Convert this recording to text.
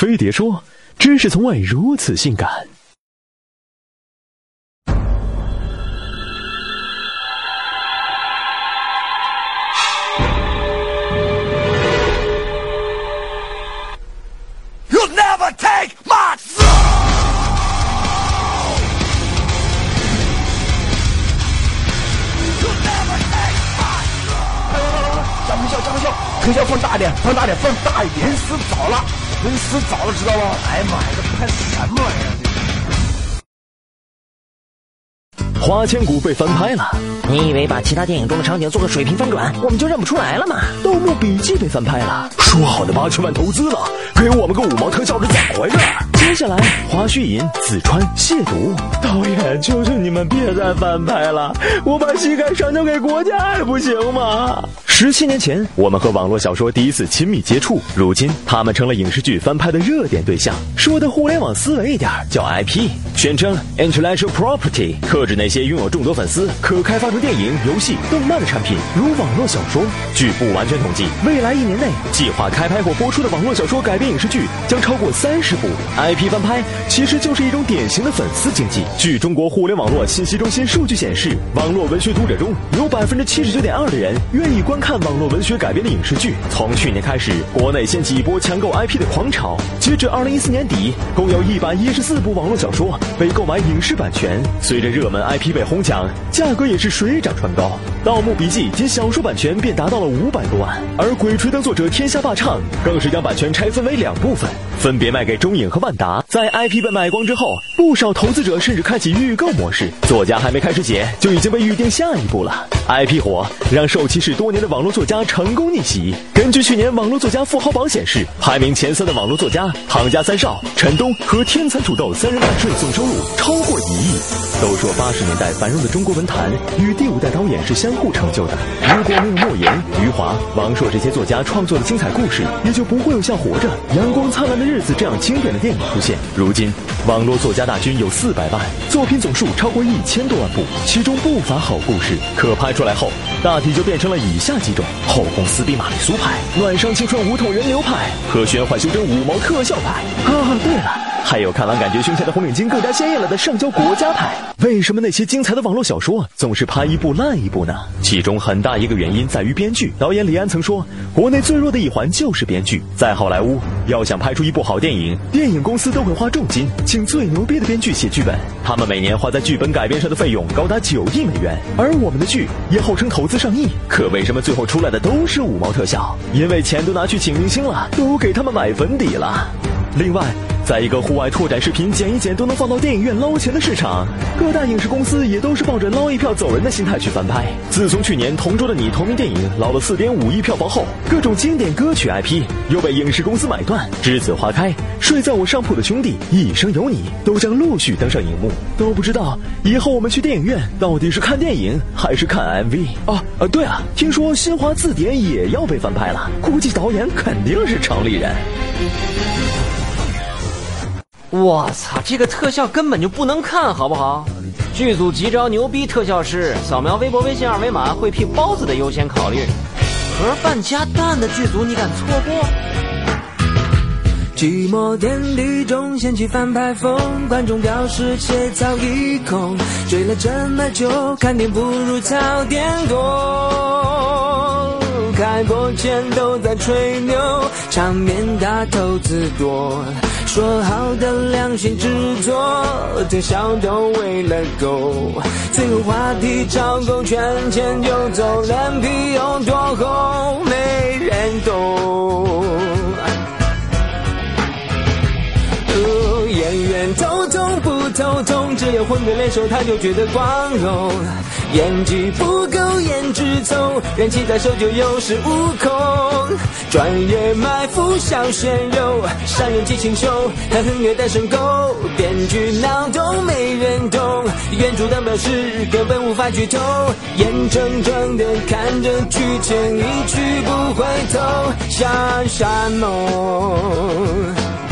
飞碟说：“知识从外如此性感。” You'll never take my soul! 加微笑，加微笑，特效放大点，放大点，放大一点，人死早了，人死早就，知道了？哎呀妈呀，这拍什么玩意儿？花千骨被翻拍了，你以为把其他电影中的场景做个水平翻转，我们就认不出来了吗？《盗墓笔记》被翻拍了，说好的八千万投资呢，给我们个五毛特效是怎么回事？接下来，花絮引子川亵渎，导演，求求你们别再翻拍了，我把膝盖上交给国家还不行吗？十七年前，我们和网络小说第一次亲密接触，如今他们成了影视剧翻拍的热点对象。说的互联网思维一点，叫 IP，宣称 intellectual property，特指那些拥有众多粉丝、可开发出电影、游戏、动漫的产品，如网络小说。据不完全统计，未来一年内计划开拍或播出的网络小说改编影视剧将超过三十部。IP 翻拍其实就是一种典型的粉丝经济。据中国互联网络信息中心数据显示，网络文学读者中有百分之七十九点二的人愿意观看看网络文学改编的影视剧。从去年开始，国内掀起一波抢购 IP 的狂潮。截至二零一四年底，共有一百一十四部网络小说被购买影视版权。随着热门 IP 被哄抢，价格也是水涨船高。《盗墓笔记》仅小说版权便达到了五百多万，而《鬼吹灯》作者天下霸唱更是将版权拆分为两部分，分别卖给中影和万达。在 IP 被买光之后，不少投资者甚至开启预购模式，作家还没开始写，就已经被预定下一部了。IP 火让受歧视多年的网网络作家成功逆袭。根据去年网络作家富豪榜显示，排名前三的网络作家唐家三少、陈东和天蚕土豆三人版税总收入超过一亿。都说八十年代繁荣的中国文坛与第五代导演是相互成就的。如果没有莫言、余华、王朔这些作家创作的精彩故事，也就不会有像《活着》《阳光灿烂的日子》这样经典的电影出现。如今，网络作家大军有四百万，作品总数超过一千多万部，其中不乏好故事。可拍出来后，大体就变成了以下几种：后宫撕逼玛丽苏派、暖伤青春无痛人流派和玄幻修真五毛特效派。啊，对了。还有看完感觉胸前的红领巾更加鲜艳了的上交国家牌。为什么那些精彩的网络小说总是拍一部烂一部呢？其中很大一个原因在于编剧。导演李安曾说，国内最弱的一环就是编剧。在好莱坞，要想拍出一部好电影，电影公司都会花重金请最牛逼的编剧写剧本，他们每年花在剧本改编上的费用高达九亿美元。而我们的剧也号称投资上亿，可为什么最后出来的都是五毛特效？因为钱都拿去请明星了，都给他们买粉底了。另外。在一个户外拓展视频剪一剪都能放到电影院捞钱的市场，各大影视公司也都是抱着捞一票走人的心态去翻拍。自从去年《同桌的你》同名电影捞了四点五亿票房后，各种经典歌曲 IP 又被影视公司买断，《栀子花开》《睡在我上铺的兄弟》《一生有你》都将陆续登上荧幕。都不知道以后我们去电影院到底是看电影还是看 MV 啊？呃，对啊，听说《新华字典》也要被翻拍了，估计导演肯定是城里人。我操，这个特效根本就不能看，好不好？剧组急招牛逼特效师，扫描微博、微信二维码会批包子的优先考虑。盒饭加蛋的剧组你敢错过？寂寞天地中掀起翻拍风，观众表示切早已空。追了这么久，看点不如早点多。开播前都在吹牛，场面大投资多。说好的良心制作，特效都为了狗，最后话题炒够，圈钱就走，脸皮有多厚，没人懂。演员头痛不头痛，只要混个脸熟，他就觉得光荣。演技不够，颜值人气在手就有恃无恐。专业埋伏小鲜肉，上演激情秀，他很虐待生狗。编剧脑洞没人懂，原著党表示根本无法剧透，眼睁睁的看着剧情一去不回头，下山梦。